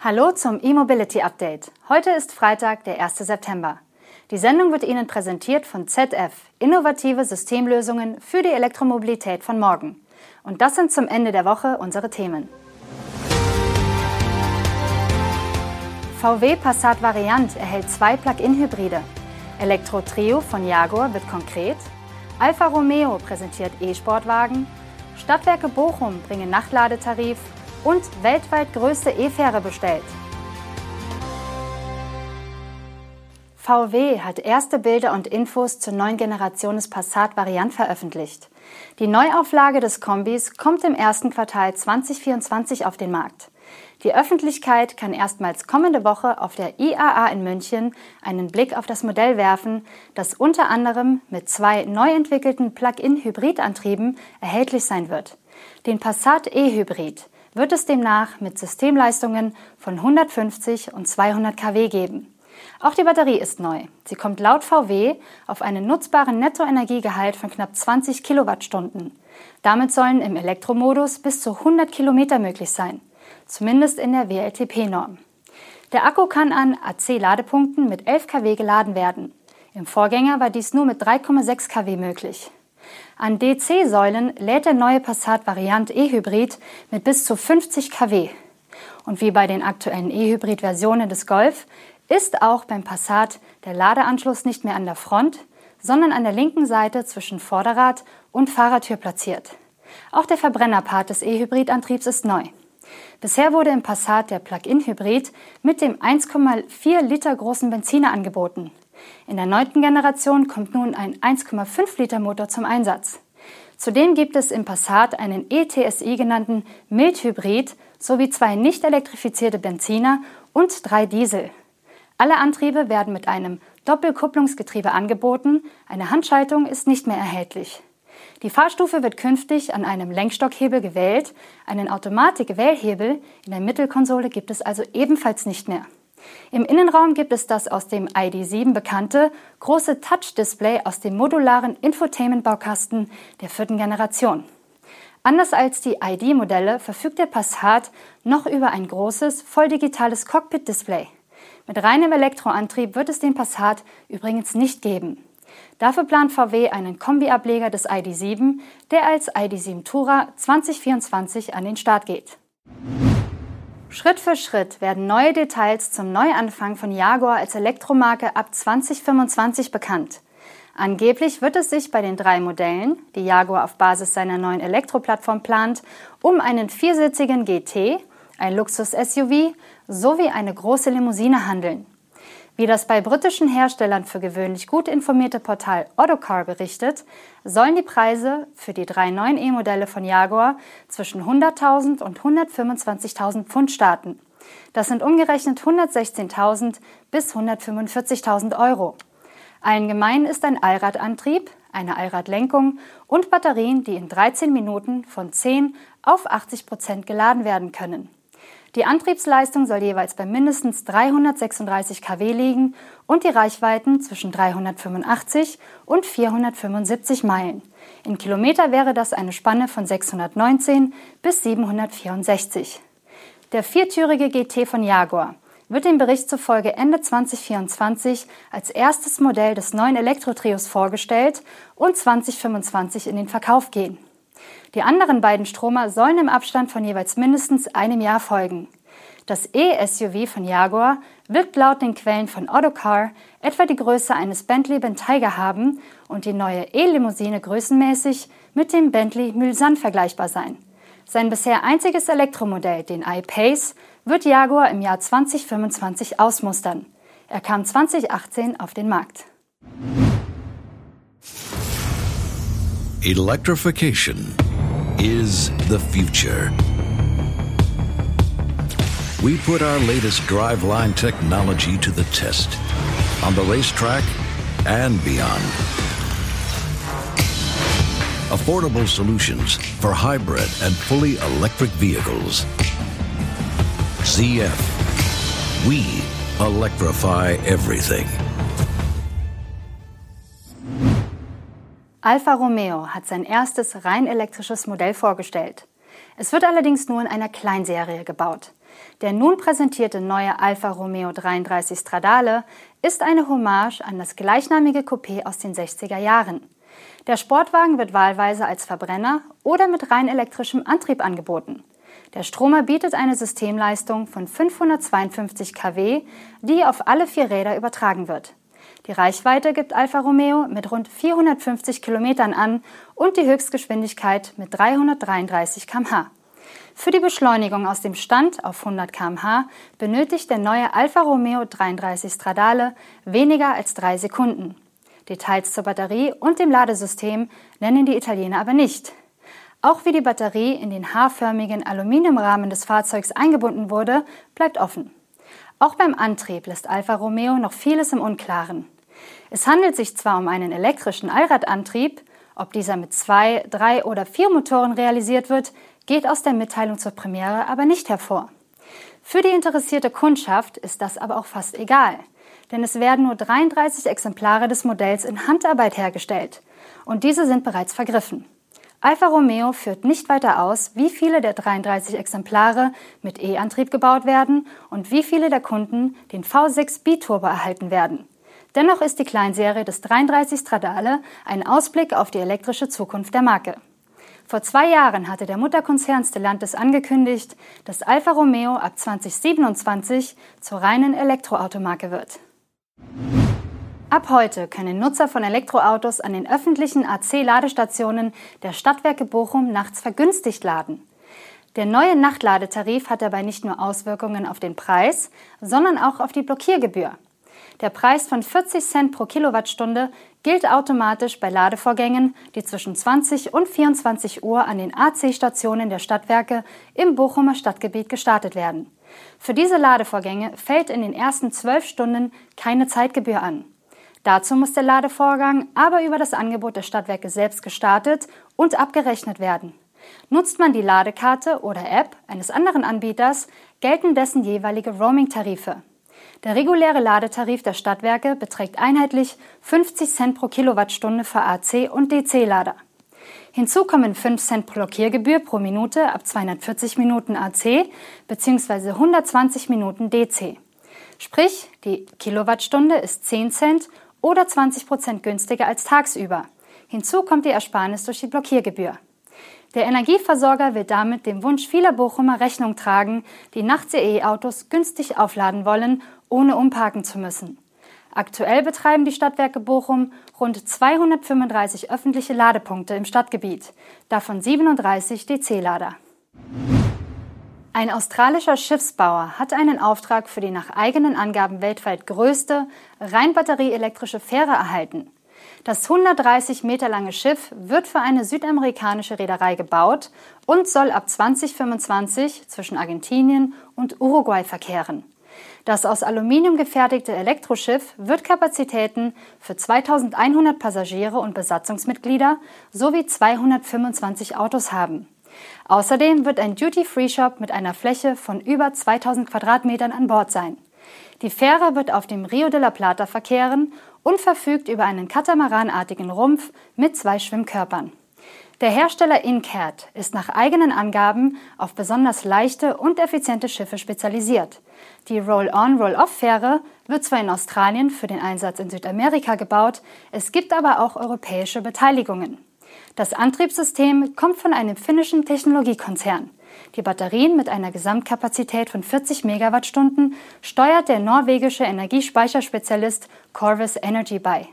Hallo zum E-Mobility Update. Heute ist Freitag, der 1. September. Die Sendung wird Ihnen präsentiert von ZF, innovative Systemlösungen für die Elektromobilität von morgen. Und das sind zum Ende der Woche unsere Themen. VW Passat Variant erhält zwei Plug-in-Hybride. Elektro Trio von Jaguar wird konkret. Alfa Romeo präsentiert E-Sportwagen. Stadtwerke Bochum bringen Nachtladetarif und weltweit größte E-Fähre bestellt. VW hat erste Bilder und Infos zur neuen Generation des Passat Variant veröffentlicht. Die Neuauflage des Kombis kommt im ersten Quartal 2024 auf den Markt. Die Öffentlichkeit kann erstmals kommende Woche auf der IAA in München einen Blick auf das Modell werfen, das unter anderem mit zwei neu entwickelten Plug-in-Hybridantrieben erhältlich sein wird. Den Passat E-Hybrid wird es demnach mit Systemleistungen von 150 und 200 kW geben. Auch die Batterie ist neu. Sie kommt laut VW auf einen nutzbaren Nettoenergiegehalt von knapp 20 Kilowattstunden. Damit sollen im Elektromodus bis zu 100 Kilometer möglich sein zumindest in der WLTP-Norm. Der Akku kann an AC-Ladepunkten mit 11 kW geladen werden. Im Vorgänger war dies nur mit 3,6 kW möglich. An DC-Säulen lädt der neue Passat Variant E-Hybrid mit bis zu 50 kW. Und wie bei den aktuellen E-Hybrid-Versionen des Golf ist auch beim Passat der Ladeanschluss nicht mehr an der Front, sondern an der linken Seite zwischen Vorderrad und Fahrertür platziert. Auch der Verbrennerpart des E-Hybrid-Antriebs ist neu. Bisher wurde im Passat der Plug-in-Hybrid mit dem 1,4 Liter großen Benziner angeboten. In der neunten Generation kommt nun ein 1,5 Liter Motor zum Einsatz. Zudem gibt es im Passat einen ETSI genannten Mildhybrid sowie zwei nicht elektrifizierte Benziner und drei Diesel. Alle Antriebe werden mit einem Doppelkupplungsgetriebe angeboten, eine Handschaltung ist nicht mehr erhältlich. Die Fahrstufe wird künftig an einem Lenkstockhebel gewählt, einen Automatik-Wählhebel in der Mittelkonsole gibt es also ebenfalls nicht mehr. Im Innenraum gibt es das aus dem ID7 bekannte große Touch-Display aus dem modularen Infotainment-Baukasten der vierten Generation. Anders als die ID-Modelle verfügt der Passat noch über ein großes, volldigitales Cockpit-Display. Mit reinem Elektroantrieb wird es den Passat übrigens nicht geben. Dafür plant VW einen Kombi-Ableger des ID.7, der als ID.7 Tourer 2024 an den Start geht. Schritt für Schritt werden neue Details zum Neuanfang von Jaguar als Elektromarke ab 2025 bekannt. Angeblich wird es sich bei den drei Modellen, die Jaguar auf Basis seiner neuen Elektroplattform plant, um einen viersitzigen GT, ein Luxus-SUV sowie eine große Limousine handeln. Wie das bei britischen Herstellern für gewöhnlich gut informierte Portal Autocar berichtet, sollen die Preise für die drei neuen E-Modelle von Jaguar zwischen 100.000 und 125.000 Pfund starten. Das sind umgerechnet 116.000 bis 145.000 Euro. Allen gemein ist ein Allradantrieb, eine Allradlenkung und Batterien, die in 13 Minuten von 10 auf 80 Prozent geladen werden können. Die Antriebsleistung soll jeweils bei mindestens 336 kW liegen und die Reichweiten zwischen 385 und 475 Meilen. In Kilometer wäre das eine Spanne von 619 bis 764. Der viertürige GT von Jaguar wird dem Bericht zufolge Ende 2024 als erstes Modell des neuen Elektrotrios vorgestellt und 2025 in den Verkauf gehen. Die anderen beiden Stromer sollen im Abstand von jeweils mindestens einem Jahr folgen. Das E-SUV von Jaguar wird laut den Quellen von Autocar etwa die Größe eines Bentley Bentayga haben und die neue E-Limousine größenmäßig mit dem Bentley Mulsanne vergleichbar sein. Sein bisher einziges Elektromodell, den iPace, wird Jaguar im Jahr 2025 ausmustern. Er kam 2018 auf den Markt. Electrification is the future. We put our latest driveline technology to the test on the racetrack and beyond. Affordable solutions for hybrid and fully electric vehicles. ZF. We electrify everything. Alfa Romeo hat sein erstes rein elektrisches Modell vorgestellt. Es wird allerdings nur in einer Kleinserie gebaut. Der nun präsentierte neue Alfa Romeo 33 Stradale ist eine Hommage an das gleichnamige Coupé aus den 60er Jahren. Der Sportwagen wird wahlweise als Verbrenner oder mit rein elektrischem Antrieb angeboten. Der Stromer bietet eine Systemleistung von 552 kW, die auf alle vier Räder übertragen wird. Die Reichweite gibt Alfa Romeo mit rund 450 Kilometern an und die Höchstgeschwindigkeit mit 333 km/h. Für die Beschleunigung aus dem Stand auf 100 km/h benötigt der neue Alfa Romeo 33 Stradale weniger als drei Sekunden. Details zur Batterie und dem Ladesystem nennen die Italiener aber nicht. Auch wie die Batterie in den haarförmigen Aluminiumrahmen des Fahrzeugs eingebunden wurde, bleibt offen. Auch beim Antrieb lässt Alfa Romeo noch vieles im Unklaren. Es handelt sich zwar um einen elektrischen Allradantrieb, ob dieser mit zwei, drei oder vier Motoren realisiert wird, geht aus der Mitteilung zur Premiere aber nicht hervor. Für die interessierte Kundschaft ist das aber auch fast egal, denn es werden nur 33 Exemplare des Modells in Handarbeit hergestellt und diese sind bereits vergriffen. Alfa Romeo führt nicht weiter aus, wie viele der 33 Exemplare mit E-Antrieb gebaut werden und wie viele der Kunden den V6 Biturbo erhalten werden. Dennoch ist die Kleinserie des 33 Stradale ein Ausblick auf die elektrische Zukunft der Marke. Vor zwei Jahren hatte der Mutterkonzern Stellantis angekündigt, dass Alfa Romeo ab 2027 zur reinen Elektroautomarke wird. Ab heute können Nutzer von Elektroautos an den öffentlichen AC-Ladestationen der Stadtwerke Bochum nachts vergünstigt laden. Der neue Nachtladetarif hat dabei nicht nur Auswirkungen auf den Preis, sondern auch auf die Blockiergebühr. Der Preis von 40 Cent pro Kilowattstunde gilt automatisch bei Ladevorgängen, die zwischen 20 und 24 Uhr an den AC-Stationen der Stadtwerke im Bochumer Stadtgebiet gestartet werden. Für diese Ladevorgänge fällt in den ersten zwölf Stunden keine Zeitgebühr an. Dazu muss der Ladevorgang aber über das Angebot der Stadtwerke selbst gestartet und abgerechnet werden. Nutzt man die Ladekarte oder App eines anderen Anbieters, gelten dessen jeweilige Roaming-Tarife. Der reguläre Ladetarif der Stadtwerke beträgt einheitlich 50 Cent pro Kilowattstunde für AC- und DC-Lader. Hinzu kommen 5 Cent Blockiergebühr pro Minute ab 240 Minuten AC bzw. 120 Minuten DC. Sprich, die Kilowattstunde ist 10 Cent oder 20 Prozent günstiger als tagsüber. Hinzu kommt die Ersparnis durch die Blockiergebühr. Der Energieversorger will damit dem Wunsch vieler Bochumer Rechnung tragen, die nachts ihr E-Autos günstig aufladen wollen ohne umparken zu müssen. Aktuell betreiben die Stadtwerke Bochum rund 235 öffentliche Ladepunkte im Stadtgebiet, davon 37 DC-Lader. Ein australischer Schiffsbauer hat einen Auftrag für die nach eigenen Angaben weltweit größte rein batterieelektrische Fähre erhalten. Das 130 Meter lange Schiff wird für eine südamerikanische Reederei gebaut und soll ab 2025 zwischen Argentinien und Uruguay verkehren. Das aus Aluminium gefertigte Elektroschiff wird Kapazitäten für 2100 Passagiere und Besatzungsmitglieder sowie 225 Autos haben. Außerdem wird ein Duty-Free-Shop mit einer Fläche von über 2000 Quadratmetern an Bord sein. Die Fähre wird auf dem Rio de la Plata verkehren und verfügt über einen katamaranartigen Rumpf mit zwei Schwimmkörpern. Der Hersteller Incat ist nach eigenen Angaben auf besonders leichte und effiziente Schiffe spezialisiert. Die Roll-on-Roll-off-Fähre wird zwar in Australien für den Einsatz in Südamerika gebaut, es gibt aber auch europäische Beteiligungen. Das Antriebssystem kommt von einem finnischen Technologiekonzern. Die Batterien mit einer Gesamtkapazität von 40 Megawattstunden steuert der norwegische Energiespeicherspezialist Corvus Energy bei.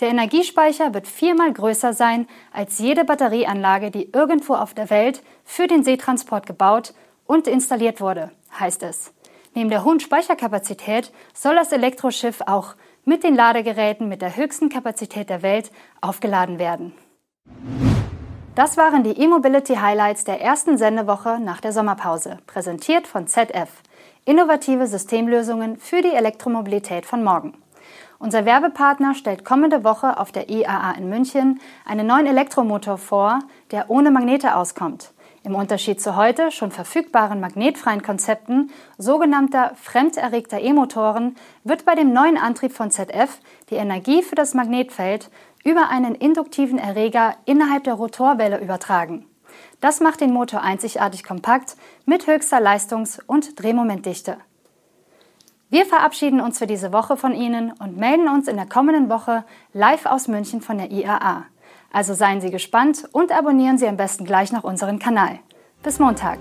Der Energiespeicher wird viermal größer sein als jede Batterieanlage, die irgendwo auf der Welt für den Seetransport gebaut und installiert wurde, heißt es. Neben der hohen Speicherkapazität soll das Elektroschiff auch mit den Ladegeräten mit der höchsten Kapazität der Welt aufgeladen werden. Das waren die E-Mobility Highlights der ersten Sendewoche nach der Sommerpause, präsentiert von ZF. Innovative Systemlösungen für die Elektromobilität von morgen. Unser Werbepartner stellt kommende Woche auf der IAA in München einen neuen Elektromotor vor, der ohne Magnete auskommt. Im Unterschied zu heute schon verfügbaren magnetfreien Konzepten sogenannter fremderregter E-Motoren wird bei dem neuen Antrieb von ZF die Energie für das Magnetfeld über einen induktiven Erreger innerhalb der Rotorwelle übertragen. Das macht den Motor einzigartig kompakt mit höchster Leistungs- und Drehmomentdichte. Wir verabschieden uns für diese Woche von Ihnen und melden uns in der kommenden Woche live aus München von der IAA. Also seien Sie gespannt und abonnieren Sie am besten gleich noch unseren Kanal. Bis Montag.